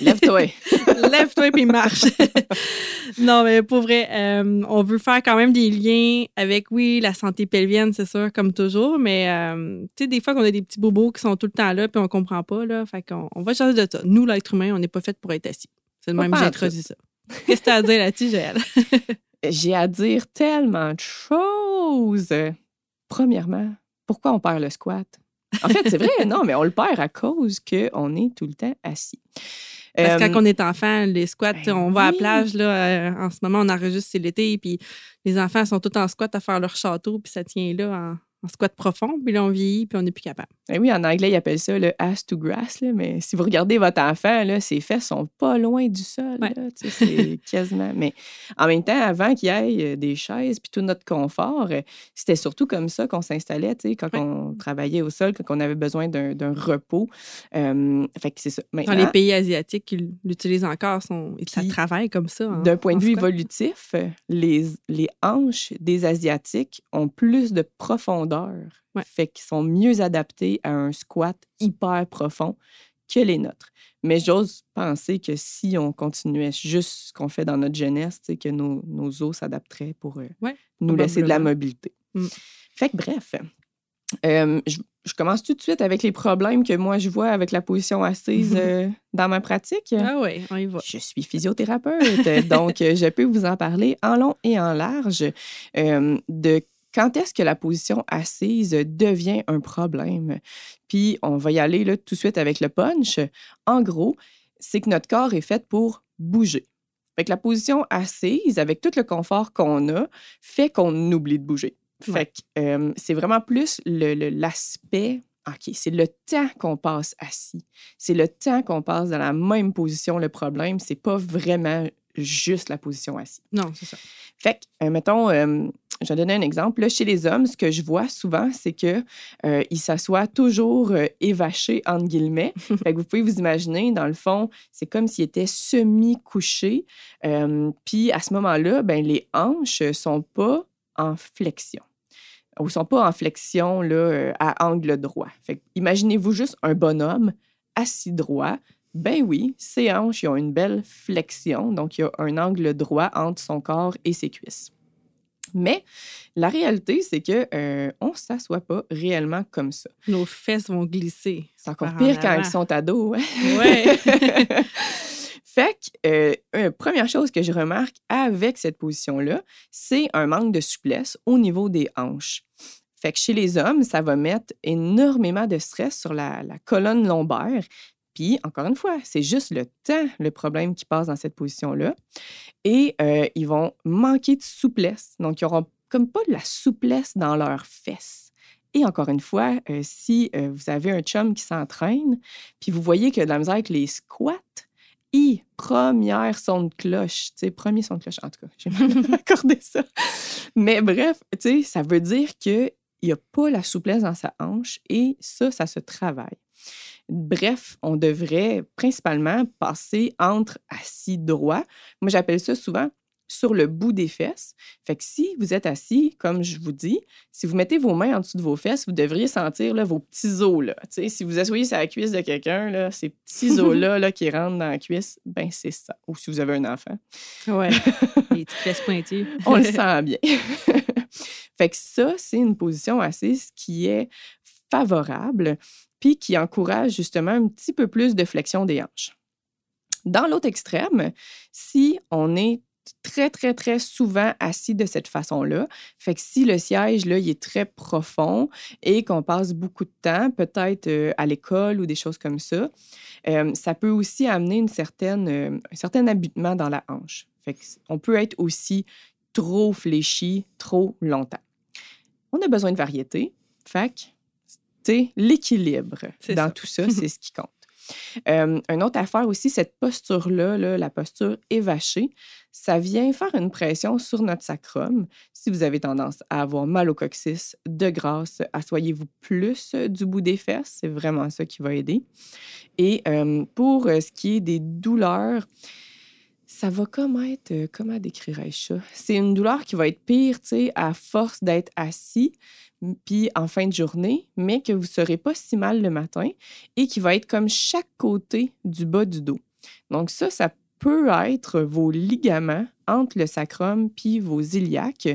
Lève-toi! Lève-toi puis marche! non, mais pour vrai, euh, on veut faire quand même des liens avec, oui, la santé pelvienne, c'est sûr, comme toujours, mais euh, tu sais, des fois qu'on a des petits bobos qui sont tout le temps là puis on comprend pas, là. Fait qu'on on va changer de ça. Nous, l'être humain, on n'est pas fait pour être assis. C'est le Pas même que j'ai introduit ça. Qu'est-ce que tu as à dire là-dessus, Joël? J'ai à dire tellement de choses. Premièrement, pourquoi on perd le squat? En fait, c'est vrai, non, mais on le perd à cause qu'on est tout le temps assis. Parce que Euh, quand on est enfant, les squats, ben on va à la plage, là, euh, en ce moment, on enregistre, c'est l'été, puis les enfants sont tous en squat à faire leur château, puis ça tient là en, squat profond, puis là, on vieillit, puis on n'est plus capable. Ben oui, en anglais, ils appellent ça le ass to grass, là, mais si vous regardez votre enfant, là, ses fesses sont pas loin du sol. Ouais. là, tu sais, c'est quasiment. Mais en même temps, avant qu'il y ait euh, des chaises puis tout notre confort, euh, c'était surtout comme ça qu'on s'installait, tu sais, quand Ouais. on travaillait au sol, quand on avait besoin d'un d'un repos. Euh, fait que c'est ça. Dans les pays asiatiques qui l'utilisent encore, sont, et ça travaille comme ça. en- D'un point de vue évolutif, les, les hanches des Asiatiques ont plus de profondeur. Ouais. Fait qu'ils sont mieux adaptés à un squat hyper profond que les nôtres. Mais j'ose penser que si on continuait juste ce qu'on fait dans notre jeunesse, que nos, nos os s'adapteraient pour euh, Ouais, nous laisser de la mobilité. Mm. Fait que bref, euh, je, je commence tout de suite avec les problèmes que moi je vois avec la position assise euh, dans ma pratique. Ah oui, on y va. Je suis physiothérapeute, donc je peux vous en parler en long et en large euh, de quand est-ce que la position assise devient un problème? Puis on va y aller là, tout de suite avec le punch. En gros, c'est que notre corps est fait pour bouger. Fait que la position assise, avec tout le confort qu'on a, fait qu'on oublie de bouger. Fait Ouais. que euh, c'est vraiment plus l'aspect. OK, c'est le temps qu'on passe assis. C'est le temps qu'on passe dans la même position le problème. C'est pas vraiment juste la position assise. Non, c'est ça. Fait que, euh, mettons, euh, je vais donner un exemple. Là, chez les hommes, ce que je vois souvent, c'est que euh, s'assoient toujours euh, évachés, entre guillemets. fait que vous pouvez vous imaginer, dans le fond, c'est comme s'ils étaient semi-couchés. Puis à ce moment-là, ben, les hanches sont pas en flexion. Ou sont pas en flexion là, à angle droit. Fait imaginez-vous juste un bonhomme assis droit. Ben oui, ses hanches ils ont une belle flexion, donc il y a un angle droit entre son corps et ses cuisses. Mais la réalité, c'est que euh, on ne s'assoit pas réellement comme ça. Nos fesses vont glisser. C'est encore en pire quand ils sont ados. hein? Ouais. fait que, euh, euh, première chose que je remarque avec cette position-là, c'est un manque de souplesse au niveau des hanches. Fait que chez les hommes, ça va mettre énormément de stress sur la, la colonne lombaire. Puis, encore une fois, c'est juste le temps, le problème qui passe dans cette position-là. Et euh, ils vont manquer de souplesse. Donc, ils n'auront comme pas de la souplesse dans leurs fesses. Et encore une fois, euh, si euh, vous avez un chum qui s'entraîne, puis vous voyez que de la misère avec les squats, et première son de cloche, tu sais, premier son de cloche, en tout cas, j'ai mal accordé ça. Mais bref, tu sais, ça veut dire qu'il n'y a pas la souplesse dans sa hanche et ça, ça se travaille. Bref, on devrait principalement passer entre assis droit. Moi, j'appelle ça souvent sur le bout des fesses. Fait que si vous êtes assis, comme je vous dis, si vous mettez vos mains en dessous de vos fesses, vous devriez sentir là, vos petits os. Là. Si vous asseyez sur la cuisse de quelqu'un, ces petits os-là là, qui rentrent dans la cuisse, ben c'est ça. Ou si vous avez un enfant. Ouais. Les petites fesses pointues. On le sent bien. fait que ça, c'est une position assise qui est favorable qui encourage justement un petit peu plus de flexion des hanches. Dans l'autre extrême, si on est très, très, très souvent assis de cette façon-là. Fait que si le siège, là, il est très profond et qu'on passe beaucoup de temps, peut-être euh, à l'école ou des choses comme ça, euh, ça peut aussi amener une certaine, euh, un certain abutement dans la hanche. Fait peut être aussi trop fléchi trop longtemps. On a besoin de variété. Fait l'équilibre dans ça. tout ça, c'est ce qui compte. Euh, une autre affaire aussi, cette posture-là, là, la posture évachée, ça vient faire une pression sur notre sacrum. Si vous avez tendance à avoir mal au coccyx, de grâce, assoyez-vous plus du bout des fesses. C'est vraiment ça qui va aider. Et euh, pour ce qui est des douleurs, ça va comme être, euh, comment décrirais-je ça? C'est une douleur qui va être pire, tu sais, à force d'être assis, puis en fin de journée, mais que vous ne serez pas si mal le matin et qui va être comme chaque côté du bas du dos. Donc ça, ça peut être vos ligaments entre le sacrum puis vos iliaques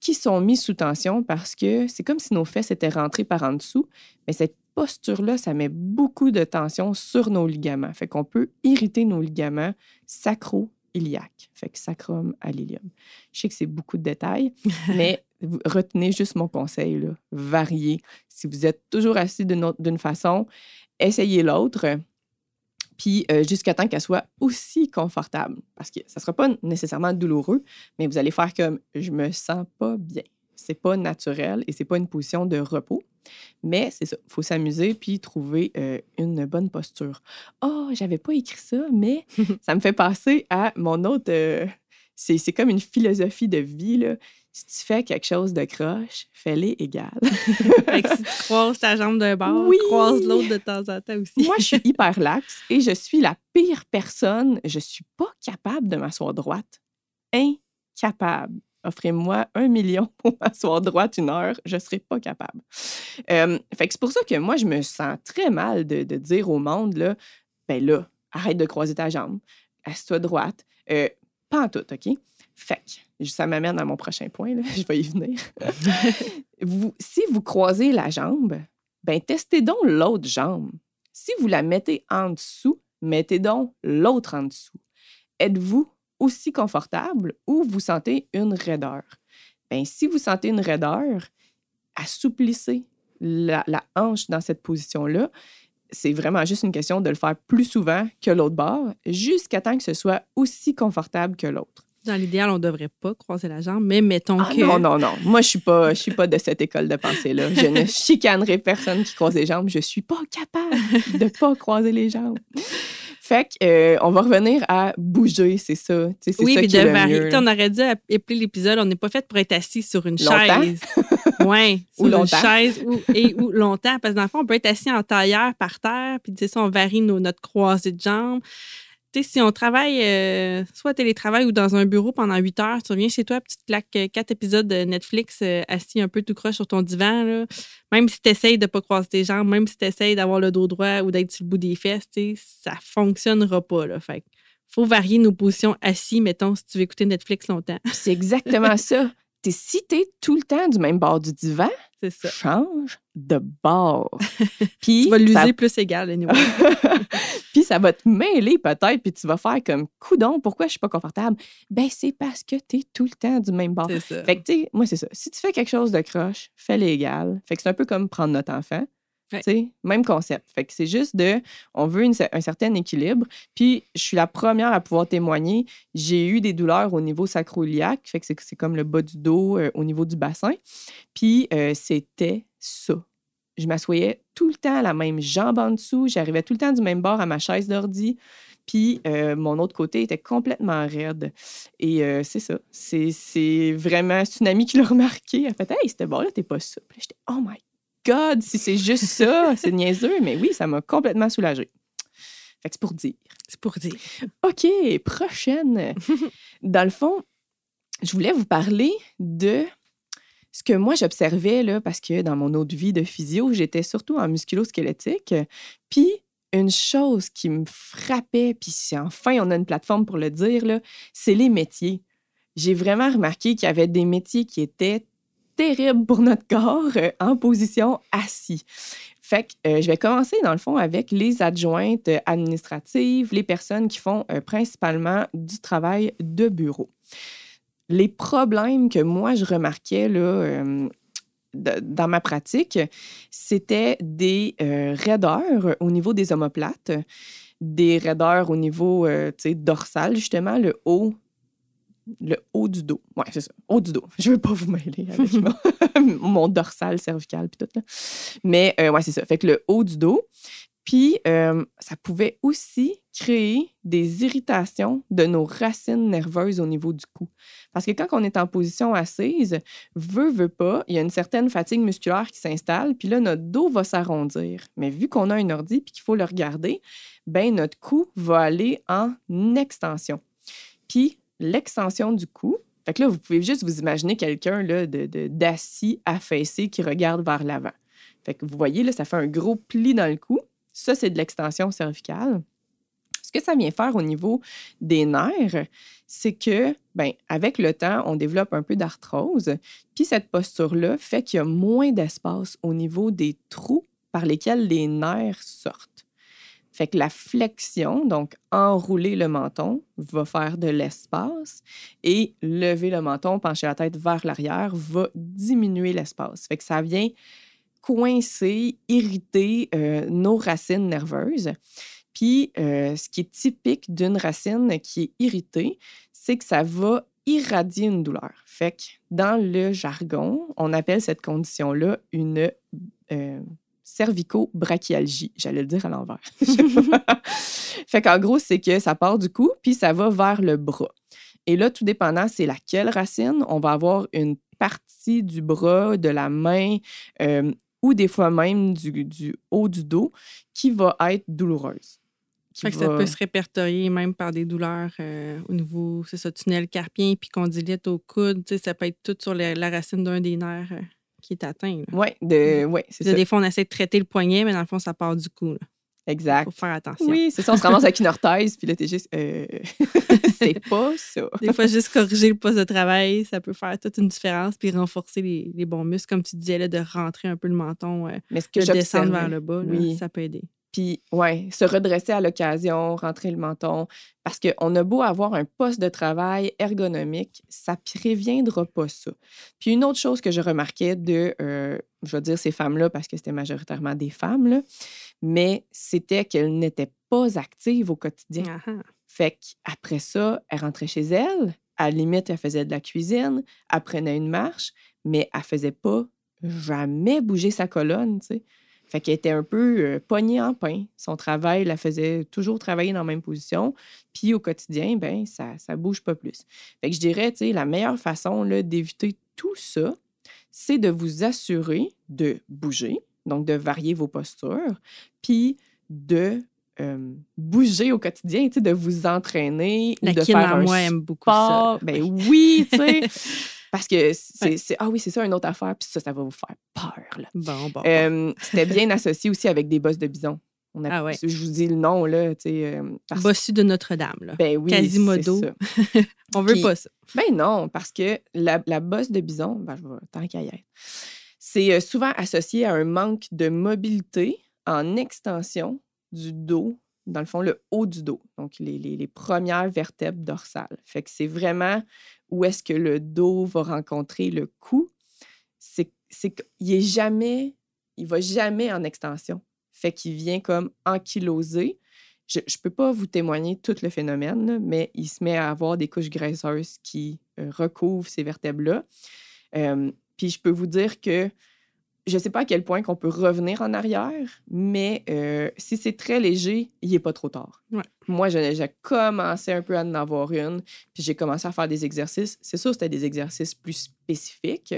qui sont mis sous tension parce que c'est comme si nos fesses étaient rentrées par en dessous, mais cette posture-là, ça met beaucoup de tension sur nos ligaments. Fait qu'on peut irriter nos ligaments sacro-iliaques. Fait que sacrum à l'ilium. Je sais que c'est beaucoup de détails, mais retenez juste mon conseil, là. variez. Si vous êtes toujours assis d'une façon, essayez l'autre puis euh, jusqu'à temps qu'elle soit aussi confortable. Parce que ça ne sera pas nécessairement douloureux, mais vous allez faire comme je me sens pas bien. C'est pas naturel et c'est pas une position de repos. Mais c'est ça, il faut s'amuser puis trouver euh, une bonne posture. Oh, j'avais pas écrit ça, mais ça me fait passer à mon autre. Euh, c'est comme une philosophie de vie. Là si tu fais quelque chose de croche, fais-les égal. si tu croises ta jambe d'un bord, croise l'autre de temps en temps aussi. Moi, je suis hyper laxe et je suis la pire personne. Je suis pas capable de m'asseoir droite. Incapable. Offrez-moi un million pour m'asseoir droite une heure, je ne serai pas capable. Euh, fait que c'est pour ça que moi, je me sens très mal de, dire au monde, là, ben là, arrête de croiser ta jambe, assieds-toi droite. Euh, pas en tout, OK? Fait que ça m'amène à mon prochain point, là. je vais y venir. vous, si vous croisez la jambe, ben testez donc l'autre jambe. Si vous la mettez en dessous, mettez donc l'autre en dessous. Êtes-vous aussi confortable ou vous sentez une raideur? Ben, si vous sentez une raideur, assouplissez la, la hanche dans cette position-là. C'est vraiment juste une question de le faire plus souvent que l'autre bord, jusqu'à temps que ce soit aussi confortable que l'autre. Dans l'idéal, on ne devrait pas croiser la jambe, mais mettons ah que. Non, non, non. Moi, je ne suis, pas, de cette école de pensée-là. Je ne chicanerai personne qui croise les jambes. Je ne suis pas capable de ne pas croiser les jambes. Fait qu'on euh, va revenir à bouger, c'est ça. C'est oui, ça qui de varier. On aurait dû appeler l'épisode On n'est pas fait pour être assis sur une chaise. oui, sur ou une chaise ou, et ou longtemps. Parce que dans le fond, on peut être assis en tailleur par terre, puis ça, on varie notre croisée de jambes si on travaille euh, soit télétravail ou dans un bureau pendant 8 heures, tu reviens chez toi, tu te claques euh, quatre épisodes de Netflix euh, assis un peu tout croche sur ton divan, même si tu essayes de ne pas croiser tes jambes, même si tu essayes d'avoir le dos droit ou d'être sur le bout des fesses, ça ne fonctionnera pas. Là. Fait faut varier nos positions assis, mettons, si tu veux écouter Netflix longtemps. C'est exactement ça. si tu es tout le temps du même bord du divan, ça. change de bord. Puis tu vas l'user plus égal, anyway. puis ça va te mêler peut-être, puis tu vas faire comme coudon, pourquoi je suis pas confortable? Ben, c'est parce que tu es tout le temps du même bord. Ça. Fait que, tu sais, moi, c'est ça. Si tu fais quelque chose de croche, fais l'égal. Fait que c'est un peu comme prendre notre enfant. Même concept. Fait que c'est juste de, on veut un certain équilibre. Puis je suis la première à pouvoir témoigner. J'ai eu des douleurs au niveau sacro-iliaque, fait que c'est comme le bas du dos, euh, au niveau du bassin. Puis euh, c'était ça. Je m'assoyais tout le temps à la même jambe en dessous. J'arrivais tout le temps du même bord à ma chaise d'ordi. Puis euh, mon autre côté était complètement raide. Et c'est ça. C'est vraiment, c'est une amie qui l'a remarqué. Elle a fait Hey, c'était bon là t'es pas souple. J'étais Oh my God, si c'est juste ça, c'est niaiseux, mais oui, ça m'a complètement soulagée. Fait que c'est pour dire. C'est pour dire. OK, prochaine. Dans le fond, je voulais vous parler de ce que moi j'observais, là, parce que dans mon autre vie de physio, j'étais surtout en musculo-squelettique. Puis une chose qui me frappait, puis enfin on a une plateforme pour le dire, c'est les métiers. J'ai vraiment remarqué qu'il y avait des métiers qui étaient terrible pour notre corps euh, en position assis. Fait que euh, je vais commencer dans le fond avec les adjointes administratives, les personnes qui font euh, principalement du travail de bureau. Les problèmes que moi je remarquais là, dans ma pratique, c'était des raideurs au niveau des omoplates, des raideurs au niveau dorsal, justement, le haut le haut du dos. Oui, c'est ça. Haut du dos. Je veux pas vous mêler avec mon, dorsal cervical puis. Mais euh, c'est ça. Fait que le haut du dos. Puis, euh, ça pouvait aussi créer des irritations de nos racines nerveuses au niveau du cou. Parce que quand on est en position assise, veut, veut pas, il y a une certaine fatigue musculaire qui s'installe, puis là, notre dos va s'arrondir. Mais vu qu'on a un ordi puis qu'il faut le regarder, ben notre cou va aller en extension. Puis, l'extension du cou, fait que là, vous pouvez juste vous imaginer quelqu'un d'assis, de, affaissé, qui regarde vers l'avant. Fait que vous voyez, là, ça fait un gros pli dans le cou. Ça, c'est de l'extension cervicale. Ce que ça vient faire au niveau des nerfs, c'est que, ben, avec le temps, on développe un peu d'arthrose. Puis cette posture-là fait qu'il y a moins d'espace au niveau des trous par lesquels les nerfs sortent. Fait que la flexion, donc enrouler le menton, va faire de l'espace et lever le menton, pencher la tête vers l'arrière, va diminuer l'espace. Fait que ça vient coincer, irriter euh, nos racines nerveuses. Puis, euh, ce qui est typique d'une racine qui est irritée, c'est que ça va irradier une douleur. Fait que dans le jargon, on appelle cette condition-là une euh, cervico-brachialgie. J'allais le dire à l'envers. fait qu'en gros, c'est que ça part du cou, puis ça va vers le bras. Et là, tout dépendant, c'est laquelle racine, on va avoir une partie du bras, de la main euh, ou des fois même du, haut du dos qui va être douloureuse. Fait que ça peut se répertorier même par des douleurs euh, au niveau, c'est ça, tunnel carpien puis condylite au coude. Ça peut être tout sur la, racine d'un des nerfs. Qui est atteint. Oui, de... ouais, c'est ça. Des fois, on essaie de traiter le poignet, mais dans le fond, ça part du cou. Là. Exact. Il faut faire attention. Oui, c'est ça. On se ramasse avec une orthèse, puis là, t'es juste. Euh, c'est pas ça. Des fois, juste corriger le poste de travail, ça peut faire toute une différence, puis renforcer les, les bons muscles, comme tu disais, là, de rentrer un peu le menton, euh, Mais ce que de descendre vers le bas, oui. ça peut aider. Puis, ouais, se redresser à l'occasion, rentrer le menton. Parce qu'on a beau avoir un poste de travail ergonomique, ça préviendra pas ça. Puis, une autre chose que je remarquais de, euh, je vais dire ces femmes-là parce que c'était majoritairement des femmes, là, mais c'était qu'elles n'étaient pas actives au quotidien. Fait qu'après ça, elle rentrait chez elle, à la limite, elle faisait de la cuisine, elle prenait une marche, mais elle faisait pas jamais bouger sa colonne, tu sais. Fait qu'elle était un peu euh, pognée en pain. Son travail la faisait toujours travailler dans la même position. Puis au quotidien, ben ça ne bouge pas plus. Fait que je dirais, tu sais, la meilleure façon d'éviter tout ça, c'est de vous assurer de bouger, donc de varier vos postures, puis de euh, bouger au quotidien, tu sais, de vous entraîner. La de faire un moi aime beaucoup ça. Ben oui, tu sais. Parce que c'est, ah oui, c'est ça une autre affaire, puis ça, ça va vous faire peur. Là. Bon, bon. Euh, c'était bien associé aussi avec des bosses de bison. On a, ah ouais. Je vous dis le nom, là, tu sais. Euh, Bossu de Notre-Dame, là. Ben oui, Quasimodo. Ça. On veut pas ça. Ben non, parce que la, la bosse de bison, ben, je vais, tant qu'à y être, c'est euh, souvent associé à un manque de mobilité en extension du dos, dans le fond, le haut du dos, donc les, les, les premières vertèbres dorsales. Fait que c'est vraiment où est-ce que le dos va rencontrer le cou, c'est qu'il est jamais, il va jamais en extension. Fait qu'il vient comme ankyloser. Je ne peux pas vous témoigner tout le phénomène, mais il se met à avoir des couches graisseuses qui euh, recouvrent ces vertèbres-là. puis je peux vous dire que je ne sais pas à quel point qu'on peut revenir en arrière, mais euh, si c'est très léger, il n'est pas trop tard. Moi, j'ai commencé un peu à en avoir une, puis j'ai commencé à faire des exercices. C'est sûr, c'était des exercices plus spécifiques,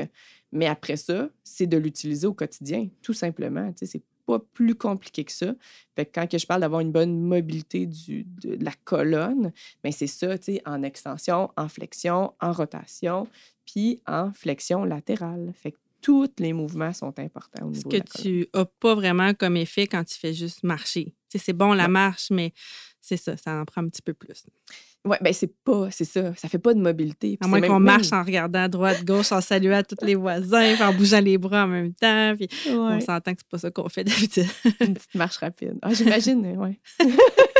mais après ça, c'est de l'utiliser au quotidien, tout simplement. C'est pas plus compliqué que ça. Fait que quand que je parle d'avoir une bonne mobilité du, de, la colonne, ben, c'est ça, en extension, en flexion, en rotation, puis en flexion latérale. Fait que tous les mouvements sont importants au niveau Ce que tu n'as pas vraiment comme effet quand tu fais juste marcher. c'est bon la marche, mais c'est ça, ça en prend un petit peu plus. Oui, ben c'est pas, c'est ça. Ça fait pas de mobilité. À moins qu'on marche en regardant à droite, gauche, en saluant tous les voisins, en bougeant les bras en même temps. Puis on s'entend que c'est pas ça qu'on fait d'habitude. Une petite marche rapide. Ah, j'imagine, oui.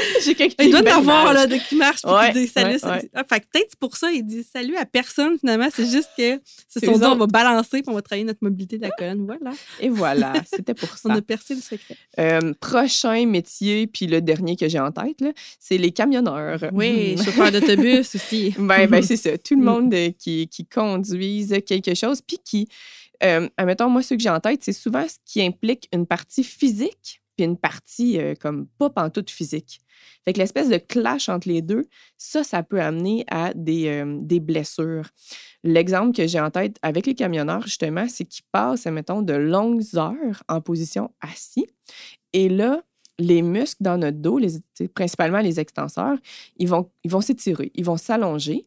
J'ai quelqu'un Il doit y avoir là, de qui marche puis qui dit salut. Ah, fait peut-être pour ça, il dit salut à personne finalement. C'est juste que c'est son on va balancer puis on va travailler notre mobilité de la colonne. Voilà. Et voilà, c'était pour ça. On a percé le secret. Euh, prochain métier, puis le dernier que j'ai en tête, c'est les camionneurs. Oui, chauffeur d'autobus aussi. ben, ben c'est ça. Tout le mm. monde euh, qui, qui conduise quelque chose, puis qui, euh, admettons, moi, ce que j'ai en tête, c'est souvent ce qui implique une partie physique une partie euh, comme pas pantoute physique. Fait que l'espèce de clash entre les deux, ça, ça peut amener à des, euh, des blessures. L'exemple que j'ai en tête avec les camionneurs, justement, c'est qu'ils passent, mettons, de longues heures en position assis. Et là, les muscles dans notre dos, les, principalement les extenseurs, ils vont ils vont s'étirer, ils vont s'allonger.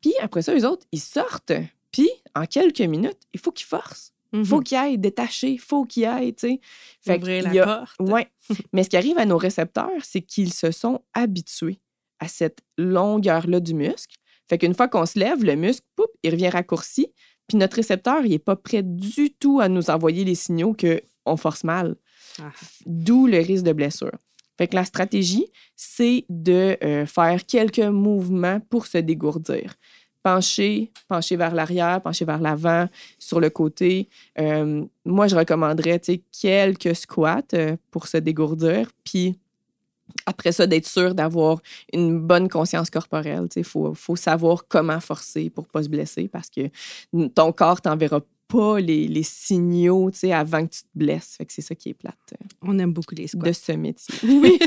Puis après ça, les autres, ils sortent. Puis en quelques minutes, il faut qu'ils forcent. Il faut Mhm. qu'ils aillent détacher, il faut qu'ils aillent, tu sais. Fait Ouvrir qu'il la a- porte. Ouais. Mais ce qui arrive à nos récepteurs, c'est qu'ils se sont habitués à cette longueur-là du muscle. Fait qu'une fois qu'on se lève, le muscle, poup, il revient raccourci. Puis notre récepteur, il n'est pas prêt du tout à nous envoyer les signaux qu'on force mal. Ah. D'où le risque de blessure. Fait que la stratégie, c'est de euh, faire quelques mouvements pour se dégourdir. Pencher, pencher vers l'arrière, pencher vers l'avant, sur le côté. Euh, moi, je recommanderais quelques squats euh, pour se dégourdir. Puis après ça, d'être sûr d'avoir une bonne conscience corporelle. Il faut, faut savoir comment forcer pour ne pas se blesser parce que ton corps t'enverra pas les, les signaux tu sais, avant que tu te blesses. Fait que c'est ça qui est plate euh, On aime beaucoup les squats. de ce métier. Oui.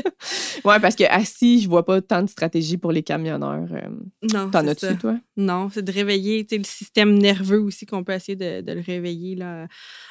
ouais, parce que assis, je vois pas tant de stratégie pour les camionneurs. euh. Non, T'en as-tu, ça. toi? Non, c'est de réveiller tu sais, le système nerveux aussi qu'on peut essayer de, de le réveiller là,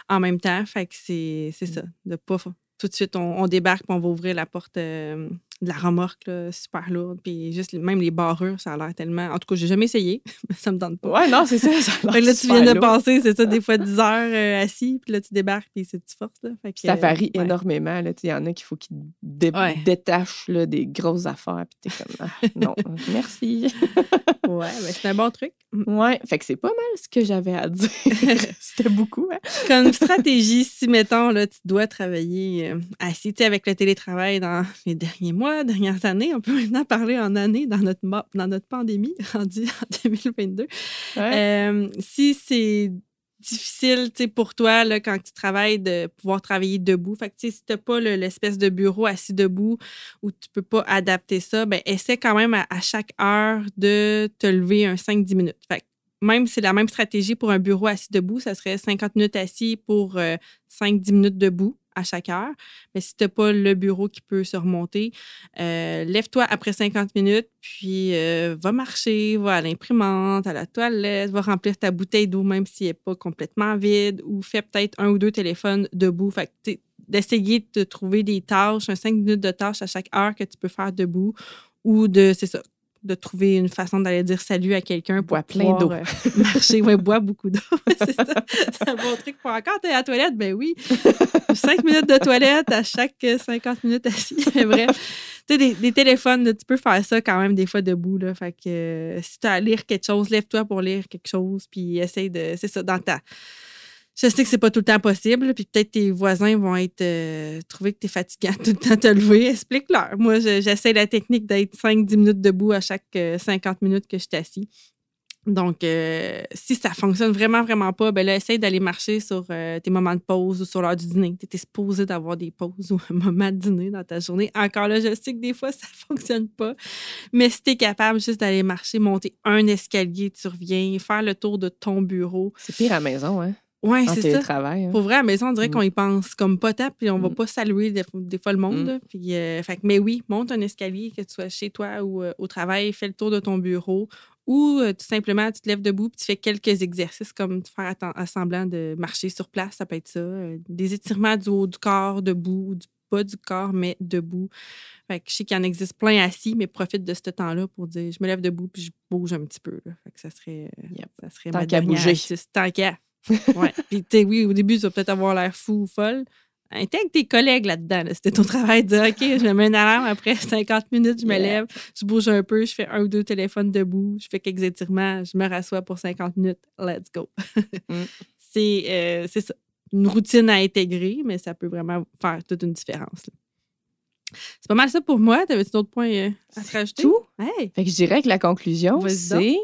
en même temps. Fait que c'est c'est ça. De pas tout de suite, on, on débarque puis on va ouvrir la porte euh, de la remorque là, super lourde. Puis juste même les barrures, ça a l'air tellement. En tout cas, j'ai jamais essayé, ça me tente pas. Ouais, non, c'est ça. ça a Fait que l'air là, tu viens de passer, c'est ça, des fois 10 heures euh, assis, puis là, tu débarques, puis c'est tu forces. Là. Fait que, ça varie ouais. énormément. Il y en a qu'il faut qu'ils dé- Ouais. détachent là, des grosses affaires. Puis t'es comme, ah, non, merci. Ouais, ben, c'est un bon truc. Ouais, fait que c'est pas mal ce que j'avais à dire. C'était beaucoup, hein? Comme stratégie, si, mettons, là, tu dois travailler euh, assis, tu sais, avec le télétravail dans les derniers mois, dernières années, on peut maintenant parler en année dans notre, dans notre pandémie, rendue en 2022. Ouais. Euh, si c'est difficile, tu pour toi, là, quand tu travailles, de pouvoir travailler debout. Fait que, tu si t'as pas le- l'espèce de bureau assis debout où tu peux pas adapter ça, ben, essaie quand même à, à chaque heure de te lever un 5-10 minutes. Fait que même si c'est la même stratégie pour un bureau assis debout, ça serait 50 minutes assis pour euh, 5-10 minutes debout à chaque heure. Mais si tu n'as pas le bureau qui peut se remonter, euh, lève-toi après 50 minutes, puis euh, va marcher, va à l'imprimante, à la toilette, va remplir ta bouteille d'eau même si elle n'est pas complètement vide, ou fais peut-être un ou deux téléphones debout. Fait que, d'essayer de trouver des tâches, un 5 minutes de tâches à chaque heure que tu peux faire debout, ou de, c'est ça, de trouver une façon d'aller dire salut à quelqu'un pour Bois plein d'eau. euh, marcher. Ouais, bois beaucoup d'eau. c'est ça. C'est un bon truc pour encore t'es à la toilette. Ben oui. Cinq minutes de toilette à chaque euh, 50 minutes assis. Mais bref. Tu sais, des, des téléphones, là, tu peux faire ça quand même des fois debout. Là. Fait que euh, si tu as à lire quelque chose, lève-toi pour lire quelque chose, puis essaye de. C'est ça, dans ta. Je sais que c'est pas tout le temps possible, puis peut-être tes voisins vont être euh, trouver que tu es fatigant tout le temps te lever. Explique-leur. Moi, je- j'essaie la technique d'être 5-10 minutes debout à chaque euh, 50 minutes que je suis assis. Donc, euh, si ça fonctionne vraiment, vraiment pas, ben là, essaye d'aller marcher sur euh, tes moments de pause ou sur l'heure du dîner. Tu es supposé d'avoir des pauses ou un moment de dîner dans ta journée. Encore là, je sais que des fois, ça fonctionne pas. Mais si tu es capable juste d'aller marcher, monter un escalier, tu reviens, faire le tour de ton bureau. C'est pire à la maison, hein? Ouais, En c'est ça. télétravail. hein. Pour vrai, à la maison, on dirait Mm. qu'on y pense comme pas tant, puis on va Mm. pas saluer des, des fois le monde. Mm. Puis, euh, fait mais oui, monte un escalier, que tu sois chez toi ou euh, au travail, fais le tour de ton bureau. Ou euh, tout simplement, tu te lèves debout puis tu fais quelques exercices comme faire à semblant de marcher sur place, ça peut être ça. Des étirements du haut du corps, debout, ou du bas du corps, mais debout. Fait que je sais qu'il y en existe plein assis, mais profite de ce temps-là pour dire je me lève debout puis je bouge un petit peu. là. Fait que ça serait, Yep. ça serait Tant ma bouger. Tant qu'à. Ouais. Puis, oui, au début, tu vas peut-être avoir l'air fou ou folle. Intègre tes collègues là-dedans. là. C'était ton travail de dire OK, je me mets une alarme après 50 minutes, je me lève, je bouge un peu, je fais un ou deux téléphones debout, je fais quelques étirements, je me rassois pour 50 minutes. Let's go. Mm. C'est euh, c'est ça. Une routine à intégrer, mais ça peut vraiment faire toute une différence. là. C'est pas mal ça pour moi. T'avais-tu d'autres points euh, à te rajouter? tout? Hey! Fait que je dirais que la conclusion, c'est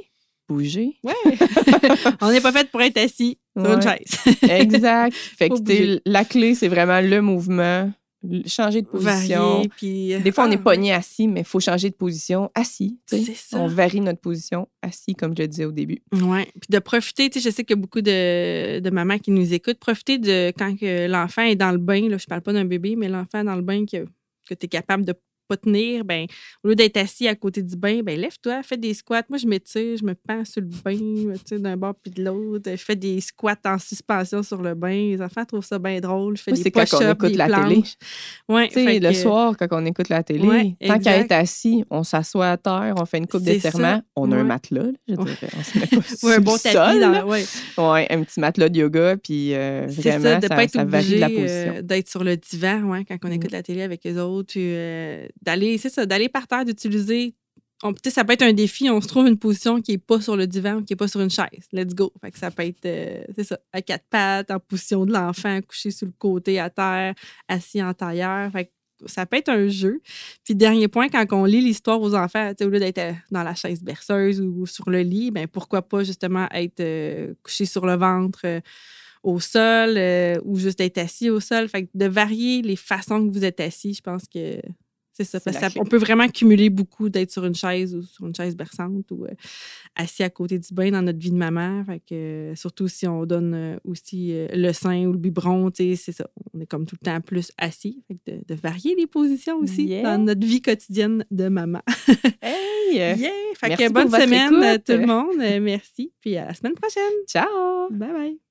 bouger. Ouais! On n'est pas fait pour être assis sur une chaise. Exact. fait que la clé, c'est vraiment le mouvement, changer de position. Varier, puis... Des fois, on est Ah, pogné assis, mais il faut changer de position assis. ça. On varie notre position assis, comme je le disais au début. Oui, puis de profiter, tu sais, je sais qu'il y a beaucoup de, de mamans qui nous écoutent, profiter de quand que l'enfant est dans le bain, là, je parle pas d'un bébé, mais l'enfant est dans le bain que, que tu es capable de pas tenir, ben, au lieu d'être assis à côté du bain, ben, lève-toi, fais des squats. Moi, je m'étire, je me pends sur le bain, d'un bord puis de l'autre. Je fais des squats en suspension sur le bain. Les enfants trouvent ça bien drôle. Je fais Moi, des c'est quand on écoute des la télé. Ouais, fait le que- soir, quand on écoute la télé, Ouais, tant qu'à être assis, on s'assoit à terre, on fait une coupe d'étirement, ça. on a un matelas, là, je Ouais. dirais. On se met pas sur un le bon tapis. sol, dans- ouais. Un petit matelas de yoga, puis euh, C'est vraiment, ça, ça, de ne pas être ça varie de la obligé position. euh, d'être sur le divan ouais, quand on Mhm. écoute la télé avec les autres. puis, euh, d'aller, c'est ça, d'aller par terre, d'utiliser. on- ça peut être un défi, on se trouve une position qui n'est pas sur le divan, qui n'est pas sur une chaise. Let's go. Fait que ça peut être, euh, c'est ça, à quatre pattes, en position de l'enfant, couché sur le côté à terre, assis en tailleur. Fait que ça peut être un jeu. Puis dernier point, quand on lit l'histoire aux enfants, au lieu d'être euh, dans la chaise berceuse ou sur le lit, ben pourquoi pas justement être euh, couché sur le ventre au sol ou juste être assis au sol. Fait que de varier les façons que vous êtes assis, je pense que c'est ça. Parce que la ça- clé. on peut vraiment cumuler beaucoup d'être sur une chaise ou sur une chaise berçante ou euh, assis à côté du bain dans notre vie de maman. Fait que, euh, surtout si on donne euh, aussi le sein ou le biberon, c'est ça. On est comme tout le temps plus assis. Fait que de, de varier les positions aussi Yeah. dans notre vie quotidienne de maman. Hey! Yeah! Fait Merci que bonne semaine à tout le monde. Merci. Puis à la semaine prochaine. Ciao! Bye bye.